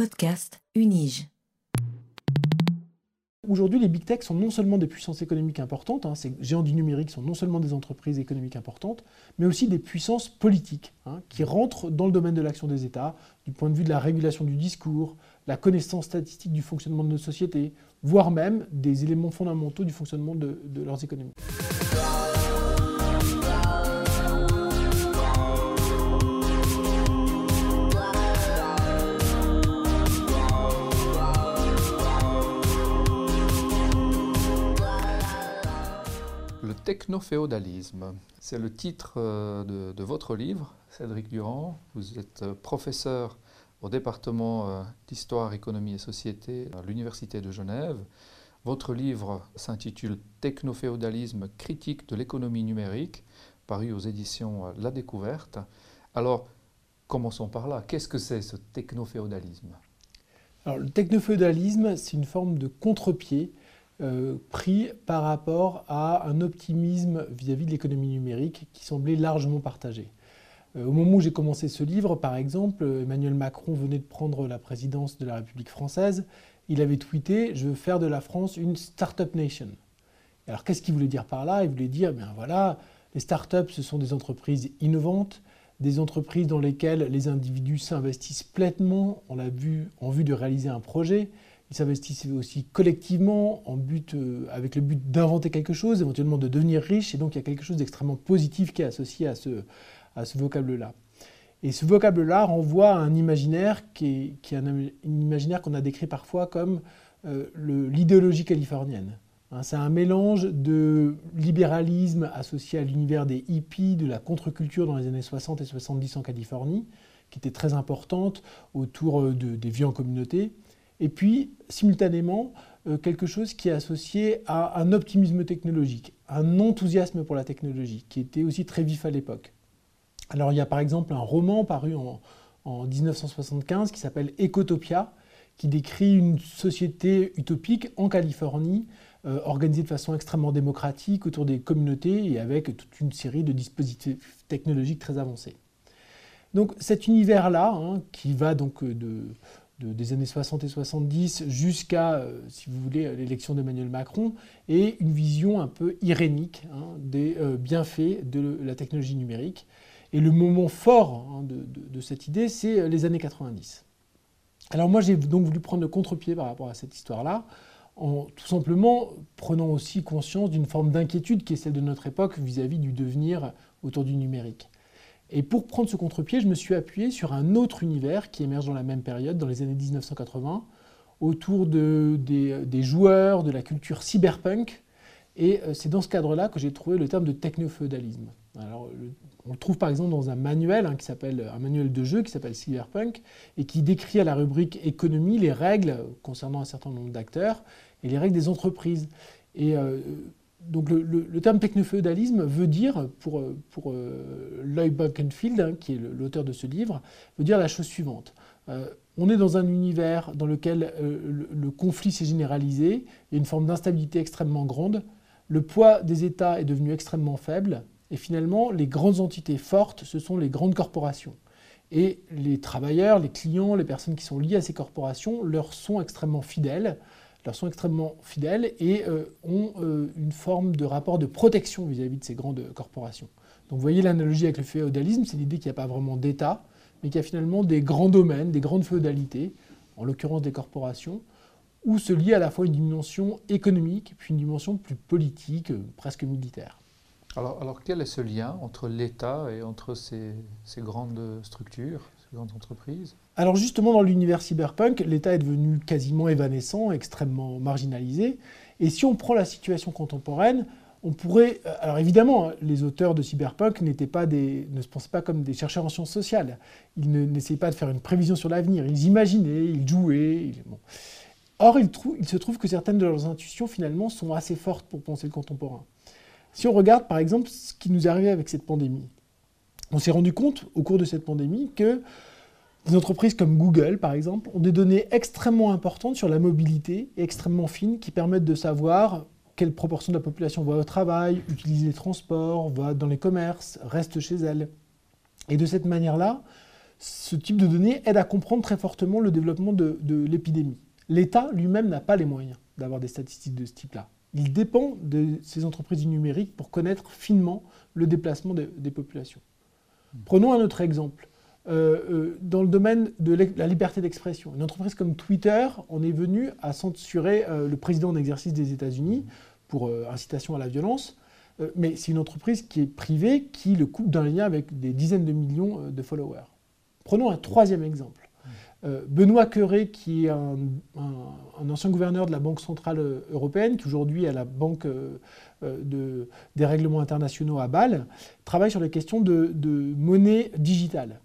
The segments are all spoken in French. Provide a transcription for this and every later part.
Podcast Unige. Aujourd'hui, les big tech sont non seulement des puissances économiques importantes, hein, ces géants du numérique sont non seulement des entreprises économiques importantes, mais aussi des puissances politiques hein, qui rentrent dans le domaine de l'action des États, du point de vue de la régulation du discours, la connaissance statistique du fonctionnement de nos sociétés, voire même des éléments fondamentaux du fonctionnement de leurs économies. Technoféodalisme. C'est le titre euh, de, votre livre, Cédric Durand. Vous êtes euh, professeur au département euh, d'histoire, économie et société à l'Université de Genève. Votre livre s'intitule Technoféodalisme, critique de l'économie numérique, paru aux éditions La Découverte. Alors, commençons par là. Qu'est-ce que c'est ce technoféodalisme? Alors, le technoféodalisme, c'est une forme de contre-pied euh, pris par rapport à un optimisme vis-à-vis de l'économie numérique qui semblait largement partagé. Euh, au moment où j'ai commencé ce livre, par exemple, Emmanuel Macron venait de prendre la présidence de la République française. Il avait tweeté Je veux faire de la France une start-up nation. Alors qu'est-ce qu'il voulait dire par là? Il voulait dire ben voilà, les start-up, ce sont des entreprises innovantes, des entreprises dans lesquelles les individus s'investissent pleinement en vue de réaliser un projet, ils s'investissent aussi collectivement en but, euh, avec le but d'inventer quelque chose, éventuellement de devenir riche. Et donc il y a quelque chose d'extrêmement positif qui est associé à ce, à ce vocable-là. Et ce vocable-là renvoie à un imaginaire qui est, un, imaginaire qu'on a décrit parfois comme euh, l'idéologie californienne. Hein, c'est un mélange de libéralisme associé à l'univers des hippies, de la contre-culture dans les années 60 et 70 en Californie, qui était très importante autour euh, de, des vies en communauté, et puis simultanément euh, quelque chose qui est associé à un optimisme technologique, un enthousiasme pour la technologie, qui était aussi très vif à l'époque. Alors il y a par exemple un roman paru en, 1975 qui s'appelle Ecotopia, qui décrit une société utopique en Californie, euh, organisée de façon extrêmement démocratique autour des communautés et avec toute une série de dispositifs technologiques très avancés. Donc cet univers-là, hein, qui va donc de, des années 60 et 70 jusqu'à, euh, si vous voulez, l'élection d'Emmanuel Macron, et une vision un peu irénique hein, des euh, bienfaits de la technologie numérique. Et le moment fort hein, de, cette idée, c'est euh, les années 90. Alors moi, j'ai donc voulu prendre le contre-pied par rapport à cette histoire-là, en tout simplement prenant aussi conscience d'une forme d'inquiétude qui est celle de notre époque vis à -vis du devenir autour du numérique. Et pour prendre ce contre-pied, je me suis appuyé sur un autre univers qui émerge dans la même période, dans les années 1980, autour de, des, joueurs, de la culture cyberpunk. Et euh, c'est dans ce cadre-là que j'ai trouvé le terme de technofeudalisme. Alors, on le trouve par exemple dans un manuel hein, qui s'appelle un manuel de jeu qui s'appelle Cyberpunk et qui décrit à la rubrique économie les règles concernant un certain nombre d'acteurs et les règles des entreprises. Euh, donc le, terme technofeudalisme veut dire, pour, pour euh, Lloyd Buckenfield, hein, qui est l'auteur de ce livre, veut dire la chose suivante. Euh, on est dans un univers dans lequel euh, le, conflit s'est généralisé, il y a une forme d'instabilité extrêmement grande, le poids des États est devenu extrêmement faible, et finalement, les grandes entités fortes, ce sont les grandes corporations. Et les travailleurs, les clients, les personnes qui sont liées à ces corporations leur sont extrêmement fidèles leur sont extrêmement fidèles et euh, ont euh, une forme de rapport de protection vis-à-vis de ces grandes corporations. Donc vous voyez l'analogie avec le féodalisme, c'est l'idée qu'il n'y a pas vraiment d'État, mais qu'il y a finalement des grands domaines, des grandes féodalités, en l'occurrence des corporations, où se lie à la fois une dimension économique puis une dimension plus politique, euh, presque militaire. Alors, alors, quel est ce lien entre l'État et entre ces grandes structures? Alors justement, dans l'univers cyberpunk, l'État est devenu quasiment évanescent, extrêmement marginalisé. Et si on prend la situation contemporaine, on pourrait... Euh, alors évidemment, hein, les auteurs de cyberpunk n'étaient pas des, ne se pensaient pas comme des chercheurs en sciences sociales. Ils n'essayaient pas de faire une prévision sur l'avenir. Ils imaginaient, ils jouaient. Or, il, il se trouve que certaines de leurs intuitions, finalement, sont assez fortes pour penser le contemporain. Si on regarde, par exemple, ce qui nous est arrivé avec cette pandémie, on s'est rendu compte au cours de cette pandémie que des entreprises comme Google, par exemple, ont des données extrêmement importantes sur la mobilité et extrêmement fines qui permettent de savoir quelle proportion de la population va au travail, utilise les transports, va dans les commerces, reste chez elle. Et de cette manière-là, ce type de données aide à comprendre très fortement le développement de, l'épidémie. L'État lui-même n'a pas les moyens d'avoir des statistiques de ce type-là. Il dépend de ces entreprises du numérique pour connaître finement le déplacement des populations. Prenons un autre exemple. Euh, euh, dans le domaine de la liberté d'expression. Une entreprise comme Twitter en est venue à censurer euh, le président d'exercice des États-Unis pour incitation à la violence. mais c'est une entreprise qui est privée, qui le coupe d'un lien avec des dizaines de millions de followers. Prenons un troisième exemple. Benoît Cœuré, qui est un, ancien gouverneur de la Banque Centrale Européenne, qui aujourd'hui est à la Banque des règlements internationaux à Bâle, travaille sur les questions de monnaie digitale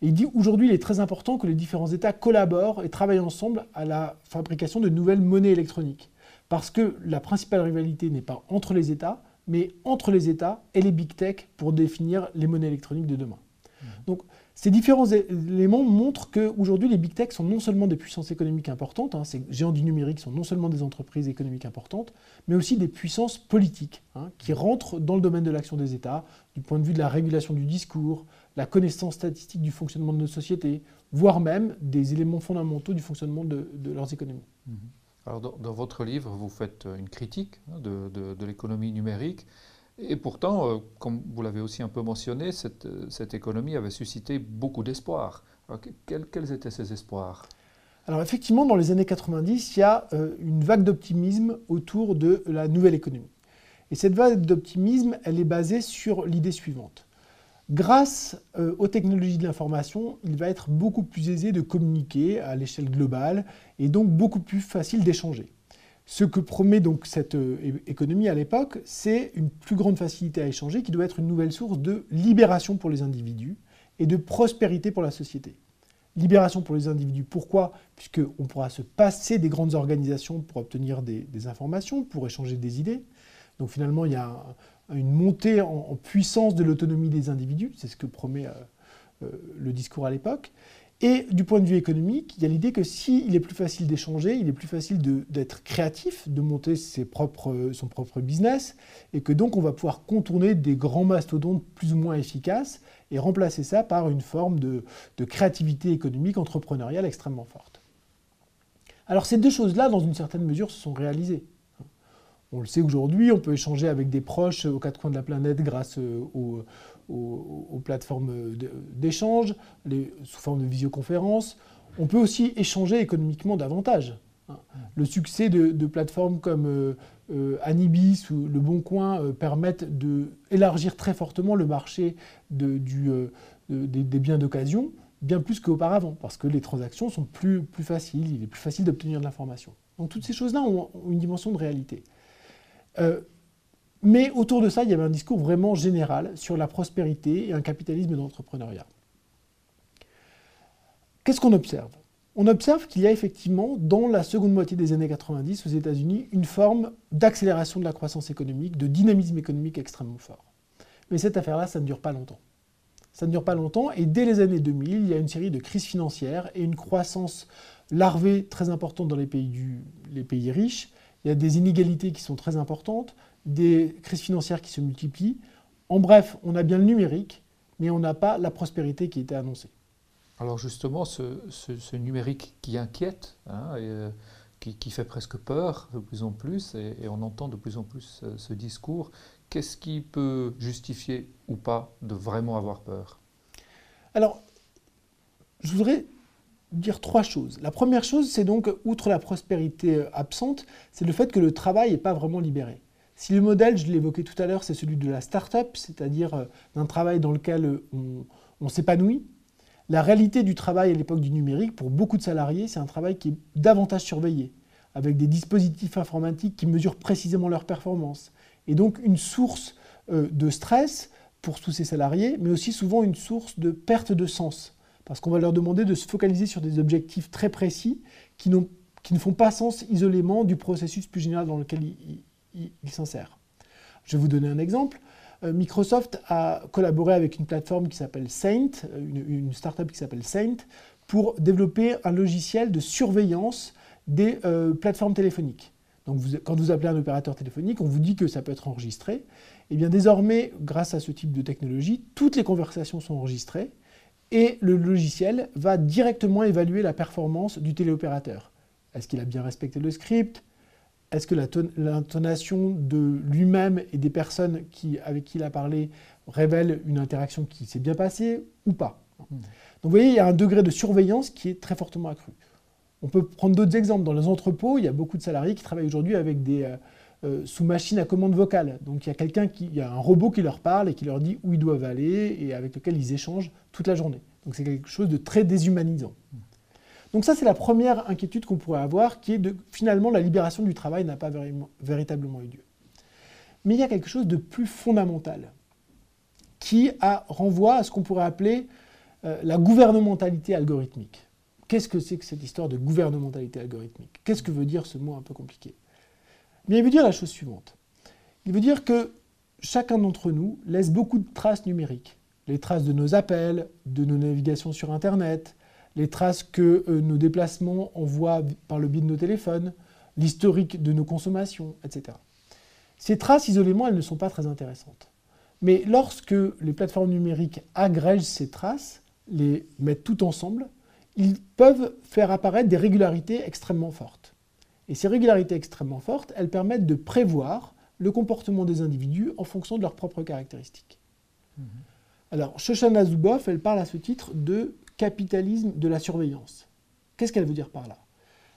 il dit aujourd'hui, il est très important que les différents États collaborent et travaillent ensemble à la fabrication de nouvelles monnaies électroniques. Parce que la principale rivalité n'est pas entre les États, mais entre les États et les big tech pour définir les monnaies électroniques de demain. Mmh. Donc, ces différents éléments montrent qu'aujourd'hui, les big tech sont non seulement des puissances économiques importantes, hein, ces géants du numérique sont non seulement des entreprises économiques importantes, mais aussi des puissances politiques hein, qui rentrent dans le domaine de l'action des États, du point de vue de la régulation du discours, la connaissance statistique du fonctionnement de nos sociétés, voire même des éléments fondamentaux du fonctionnement de, leurs économies. Mhm. Alors dans, votre livre, vous faites une critique hein, de, l'économie numérique. Et pourtant, euh, comme vous l'avez aussi un peu mentionné, cette, cette économie avait suscité beaucoup d'espoir. Quels, étaient ces espoirs? Alors effectivement, dans les années 90, il y a euh, une vague d'optimisme autour de la nouvelle économie. Et cette vague d'optimisme, elle est basée sur l'idée suivante. Grâce euh, aux technologies de l'information, il va être beaucoup plus aisé de communiquer à l'échelle globale et donc beaucoup plus facile d'échanger. Ce que promet donc cette euh, économie à l'époque, c'est une plus grande facilité à échanger qui doit être une nouvelle source de libération pour les individus et de prospérité pour la société. Libération pour les individus, pourquoi? Puisqu'on pourra se passer des grandes organisations pour obtenir des, informations, pour échanger des idées. Donc finalement, il y a une montée en, puissance de l'autonomie des individus, c'est ce que promet euh, euh, le discours à l'époque. Et du point de vue économique, il y a l'idée que s'il est plus facile d'échanger, il est plus facile d'être créatif, de monter ses propres, son propre business, et que donc on va pouvoir contourner des grands mastodontes plus ou moins efficaces et remplacer ça par une forme de, de créativité économique entrepreneuriale extrêmement forte. Alors ces deux choses-là, dans une certaine mesure, se sont réalisées. On le sait aujourd'hui, on peut échanger avec des proches aux quatre coins de la planète grâce euh, aux, plateformes d'échange, sous forme de visioconférence. On peut aussi échanger économiquement davantage. Le succès de, plateformes comme euh, euh, Anibis ou Le Bon Coin permettent d'élargir très fortement le marché des, biens d'occasion, bien plus qu'auparavant, parce que les transactions sont plus, faciles, il est plus facile d'obtenir de l'information. Donc toutes ces choses-là ont une dimension de réalité. Mais autour de ça, il y avait un discours vraiment général sur la prospérité et un capitalisme d'entrepreneuriat. Qu'est-ce qu'on observe? On observe qu'il y a effectivement, dans la seconde moitié des années 90 aux États-Unis, une forme d'accélération de la croissance économique, de dynamisme économique extrêmement fort. Mais cette affaire-là, ça ne dure pas longtemps. Ça ne dure pas longtemps, et dès les années 2000, il y a une série de crises financières et une croissance larvée très importante dans les pays riches, il y a des inégalités qui sont très importantes, des crises financières qui se multiplient. En bref, on a bien le numérique, mais on n'a pas la prospérité qui était annoncée. Alors justement, ce, numérique qui inquiète, hein, et, euh, qui, fait presque peur de plus en plus, et, on entend de plus en plus euh, ce discours, qu'est-ce qui peut justifier ou pas de vraiment avoir peur? Alors, je voudrais dire trois choses. La première chose, c'est donc, outre la prospérité euh, absente, c'est le fait que le travail n'est pas vraiment libéré. Si le modèle, je l'évoquais tout à l'heure, c'est celui de la start-up, c'est-à-dire euh, d'un travail dans lequel euh, on, s'épanouit, la réalité du travail à l'époque du numérique, pour beaucoup de salariés, c'est un travail qui est davantage surveillé, avec des dispositifs informatiques qui mesurent précisément leur performance, et donc une source de stress pour tous ces salariés, mais aussi souvent une source de perte de sens parce qu'on va leur demander de se focaliser sur des objectifs très précis qui, qui ne font pas sens isolément du processus plus général dans lequel ils s'insèrent. Je vais vous donner un exemple. Euh, Microsoft a collaboré avec une plateforme qui s'appelle Saint, une, une startup qui s'appelle Saint, pour développer un logiciel de surveillance des euh, plateformes téléphoniques. Donc quand vous appelez un opérateur téléphonique, on vous dit que ça peut être enregistré. Et eh bien désormais, grâce à ce type de technologie, toutes les conversations sont enregistrées et le logiciel va directement évaluer la performance du téléopérateur. Est-ce qu'il a bien respecté le script? Est-ce que l'intonation de lui-même et des personnes avec qui il a parlé révèle une interaction qui s'est bien passée ou pas? Hmm. Donc vous voyez, il y a un degré de surveillance qui est très fortement accru. On peut prendre d'autres exemples. Dans les entrepôts, il y a beaucoup de salariés qui travaillent aujourd'hui avec des, euh, euh, sous machine à commande vocale. Donc il y a quelqu'un qui, y a un robot qui leur parle et qui leur dit où ils doivent aller et avec lequel ils échangent toute la journée. Donc c'est quelque chose de très déshumanisant. Donc ça c'est la première inquiétude qu'on pourrait avoir, qui est de finalement la libération du travail n'a pas véritablement eu lieu. Mais il y a quelque chose de plus fondamental qui a, renvoie à ce qu'on pourrait appeler euh, la gouvernementalité algorithmique. Qu'est-ce que c'est que cette histoire de gouvernementalité algorithmique? Qu'est-ce que veut dire ce mot un peu compliqué? Il veut dire la chose suivante. Il veut dire que chacun d'entre nous laisse beaucoup de traces numériques. Les traces de nos appels, de nos navigations sur Internet, les traces que euh, nos déplacements envoient par le biais de nos téléphones, l'historique de nos consommations, etc. Ces traces isolément, elles ne sont pas très intéressantes. Mais lorsque les plateformes numériques agrègent ces traces, les mettent tout ensemble, ils peuvent faire apparaître des régularités extrêmement fortes. Et ces régularités extrêmement fortes, elles permettent de prévoir le comportement des individus en fonction de leurs propres caractéristiques. Mhm. Alors, Shoshana Zuboff, elle parle à ce titre de capitalisme de la surveillance. Qu'est-ce qu'elle veut dire par là?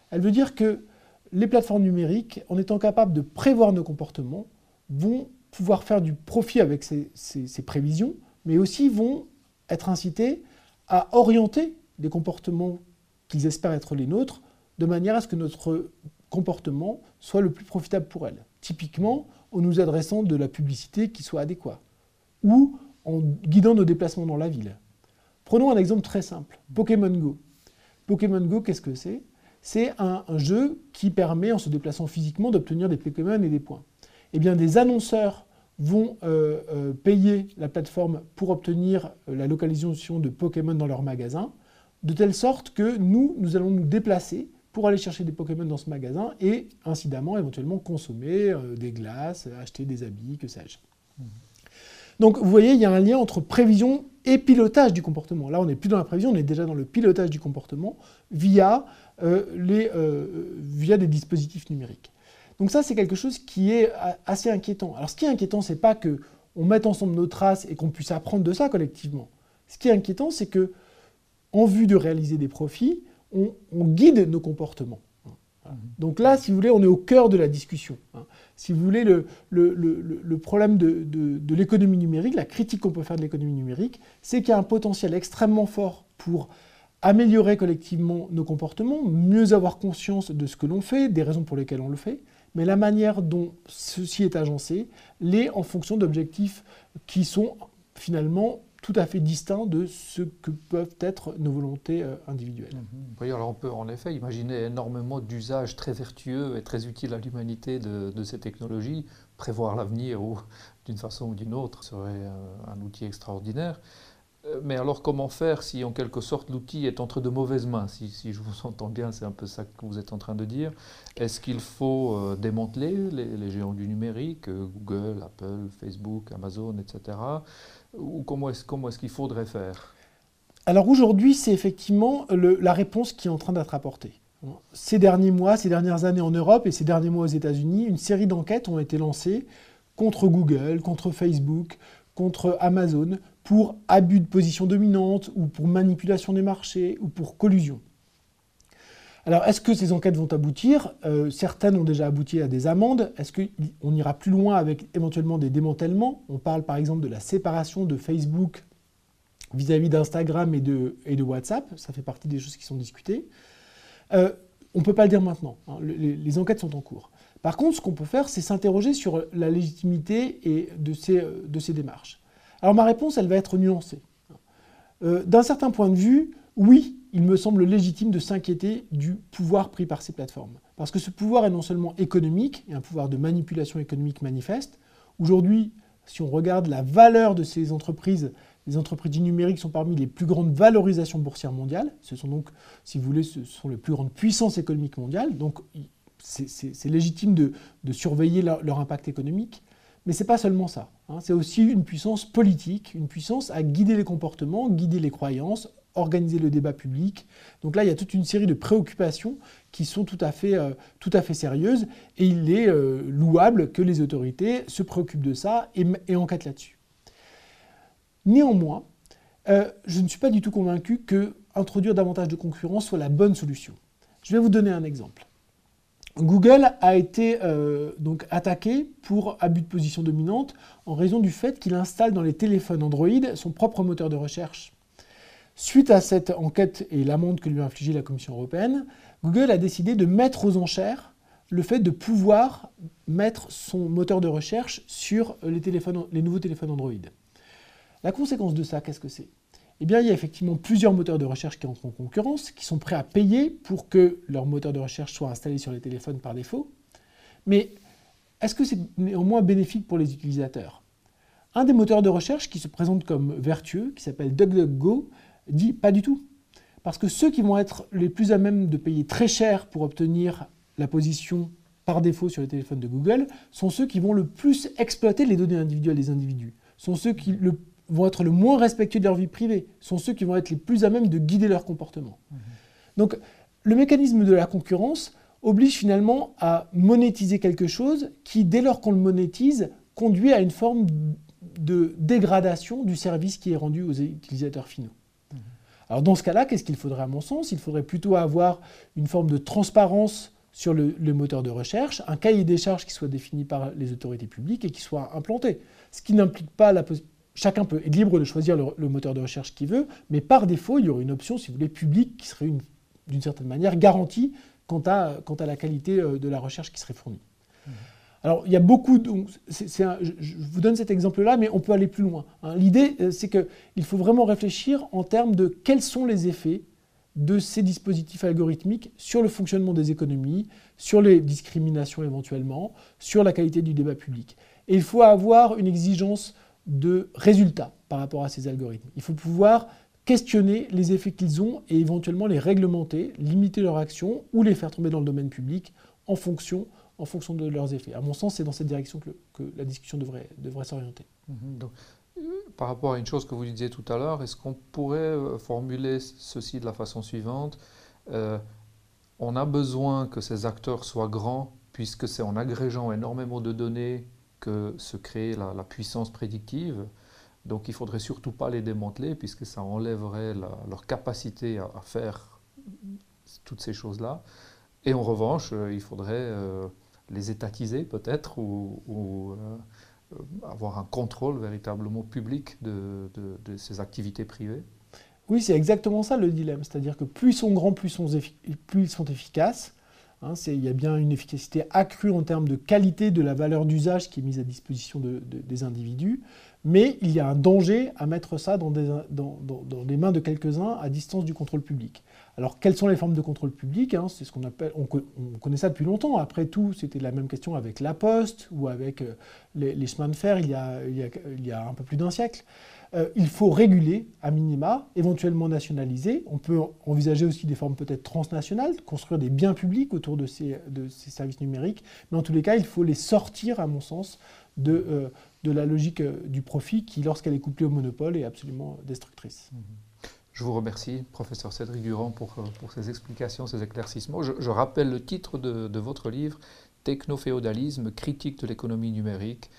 Elle veut dire que les plateformes numériques, en étant capables de prévoir nos comportements, vont pouvoir faire du profit avec ces, ces prévisions, mais aussi vont être incitées à orienter des comportements qu'ils espèrent être les nôtres, de manière à ce que notre comportement soit le plus profitable pour elle. Typiquement, en nous adressant de la publicité qui soit adéquate, ou en guidant nos déplacements dans la ville. Prenons un exemple très simple, Pokémon Go. Pokémon Go, qu'est-ce que c'est? C'est un, jeu qui permet, en se déplaçant physiquement, d'obtenir des Pokémon et des points. Eh bien, des annonceurs vont euh, euh, payer la plateforme pour obtenir euh, la localisation de Pokémon dans leur magasin, de telle sorte que nous, nous allons nous déplacer pour aller chercher des Pokémon dans ce magasin et incidemment éventuellement consommer euh, des glaces, acheter des habits, que sais-je. Donc vous voyez, il y a un lien entre prévision et pilotage du comportement. Là, on n'est plus dans la prévision, on est déjà dans le pilotage du comportement via, euh, les, euh, via des dispositifs numériques. Donc ça, c'est quelque chose qui est assez inquiétant. Alors ce qui est inquiétant, c'est pas que on mette ensemble nos traces et qu'on puisse apprendre de ça collectivement. Ce qui est inquiétant, c'est que en vue de réaliser des profits, on, guide nos comportements. Donc là, si vous voulez, on est au cœur de la discussion. Si vous voulez, le, problème de, l'économie numérique, la critique qu'on peut faire de l'économie numérique, c'est qu'il y a un potentiel extrêmement fort pour améliorer collectivement nos comportements, mieux avoir conscience de ce que l'on fait, des raisons pour lesquelles on le fait, mais la manière dont ceci est agencé l'est en fonction d'objectifs qui sont finalement tout à fait distinct de ce que peuvent être nos volontés euh, individuelles. Alors on peut en effet imaginer énormément d'usages très vertueux et très utiles à l'humanité de, ces technologies. Prévoir l'avenir d'une façon ou d'une autre serait euh, un outil extraordinaire. Euh, mais alors comment faire si en quelque sorte l'outil est entre de mauvaises mains? Si, je vous entends bien, c'est un peu ça que vous êtes en train de dire. Est-ce qu'il faut démanteler les, géants du numérique, Google, Apple, Facebook, Amazon, etc. Ou comment est-ce qu'il faudrait faire? Alors aujourd'hui, c'est effectivement la réponse qui est en train d'être apportée. Ces derniers mois, ces dernières années en Europe et ces derniers mois aux États-Unis, une série d'enquêtes ont été lancées contre Google, contre Facebook, contre Amazon, pour abus de position dominante ou pour manipulation des marchés ou pour collusion. Alors, est-ce que ces enquêtes vont aboutir? Euh, Certaines ont déjà abouti à des amendes. Est-ce qu'on ira plus loin avec éventuellement des démantèlements? On parle par exemple de la séparation de Facebook vis-à-vis d'Instagram et de, WhatsApp. Ça fait partie des choses qui sont discutées. Euh, on ne peut pas le dire maintenant. Hein. Les, enquêtes sont en cours. Par contre, ce qu'on peut faire, c'est s'interroger sur la légitimité de, ces, de ces démarches. Alors ma réponse, elle va être nuancée. Euh, d'un certain point de vue, oui, il me semble légitime de s'inquiéter du pouvoir pris par ces plateformes. Parce que ce pouvoir est non seulement économique, et un pouvoir de manipulation économique manifeste. Aujourd'hui, si on regarde la valeur de ces entreprises, les entreprises du numérique sont parmi les plus grandes valorisations boursières mondiales. Ce sont donc, si vous voulez, ce sont les plus grandes puissances économiques mondiales. Donc c'est légitime de, surveiller leur, impact économique. Mais ce n'est pas seulement ça. Hein. C'est aussi une puissance politique, une puissance à guider les comportements, guider les croyances, organiser le débat public. Donc là, il y a toute une série de préoccupations qui sont tout à fait, euh, sérieuses. Et il est euh, louable que les autorités se préoccupent de ça et, et enquêtent là-dessus. Néanmoins, euh, je ne suis pas du tout convaincu que introduire davantage de concurrence soit la bonne solution. Je vais vous donner un exemple. Google a été euh, donc attaqué pour abus de position dominante en raison du fait qu'il installe dans les téléphones Android son propre moteur de recherche. Suite à cette enquête et l'amende que lui a infligée la Commission européenne, Google a décidé de mettre aux enchères le fait de pouvoir mettre son moteur de recherche sur les, les nouveaux téléphones Android. La conséquence de ça, qu'est-ce que c'est? Eh bien, il y a effectivement plusieurs moteurs de recherche qui entrent en concurrence, qui sont prêts à payer pour que leur moteur de recherche soit installé sur les téléphones par défaut. Mais est-ce que c'est néanmoins bénéfique pour les utilisateurs? Un des moteurs de recherche qui se présente comme vertueux, qui s'appelle DuckDuckGo, dit pas du tout. Parce que ceux qui vont être les plus à même de payer très cher pour obtenir la position par défaut sur les téléphones de Google sont ceux qui vont le plus exploiter les données individuelles des individus, sont ceux qui le vont être le moins respectueux de leur vie privée, sont ceux qui vont être les plus à même de guider leur comportement. Mhm. Donc le mécanisme de la concurrence oblige finalement à monétiser quelque chose qui, dès lors qu'on le monétise, conduit à une forme de dégradation du service qui est rendu aux utilisateurs finaux. Mhm. Alors dans ce cas-là, qu'est-ce qu'il faudrait à mon sens? Il faudrait plutôt avoir une forme de transparence sur le, le, moteur de recherche, un cahier des charges qui soit défini par les autorités publiques et qui soit implanté. Ce qui n'implique pas la, chacun peut être libre de choisir le, moteur de recherche qu'il veut, mais par défaut, il y aurait une option, si vous voulez, publique qui serait d'une certaine manière garantie quant à, quant à, la qualité euh, de la recherche qui serait fournie. Mmh. Alors, il y a beaucoup. De, je, vous donne cet exemple-là, mais on peut aller plus loin. Hein. L'idée, euh, c'est qu'il faut vraiment réfléchir en termes de quels sont les effets de ces dispositifs algorithmiques sur le fonctionnement des économies, sur les discriminations éventuellement, sur la qualité du débat public. Et il faut avoir une exigence de résultats par rapport à ces algorithmes. Il faut pouvoir questionner les effets qu'ils ont et éventuellement les réglementer, limiter leur action ou les faire tomber dans le domaine public en fonction, en fonction de leurs effets. À mon sens, c'est dans cette direction que, la discussion devrait, devrait s'orienter. Mhm. Euh, par rapport à une chose que vous disiez tout à l'heure, est-ce qu'on pourrait euh, formuler ceci de la façon suivante euh, On a besoin que ces acteurs soient grands, puisque c'est en agrégeant énormément de données que se crée la, puissance prédictive. Donc il ne faudrait surtout pas les démanteler puisque ça enlèverait leur capacité à, faire toutes ces choses-là. Et en revanche, euh, il faudrait euh, les étatiser peut-être ou, euh, avoir un contrôle véritablement public de, ces activités privées. Oui, c'est exactement ça le dilemme. C'est-à-dire que plus ils sont grands, plus ils sont efficaces. Hein, il y a bien une efficacité accrue en termes de qualité de la valeur d'usage qui est mise à disposition des individus, mais il y a un danger à mettre ça dans, les mains de quelques-uns à distance du contrôle public. Alors, quelles sont les formes de contrôle public hein, C'est ce qu'on appelle, on, connaît ça depuis longtemps. Après tout, c'était la même question avec la Poste ou avec euh, les, chemins de fer il y a un peu plus d'un siècle. Euh, il faut réguler à minima, éventuellement nationaliser. On peut envisager aussi des formes peut-être transnationales, construire des biens publics autour de ces, services numériques. Mais en tous les cas, il faut les sortir, à mon sens, de, euh, la logique euh, du profit qui, lorsqu'elle est couplée au monopole, est absolument destructrice. Mhm. Je vous remercie, professeur Cédric Durand, pour, ces explications, ces éclaircissements. Je, rappelle le titre de, votre livre, Technoféodalisme, critique de l'économie numérique,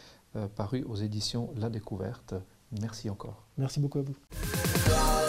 paru aux éditions La Découverte. Merci encore. Merci beaucoup à vous.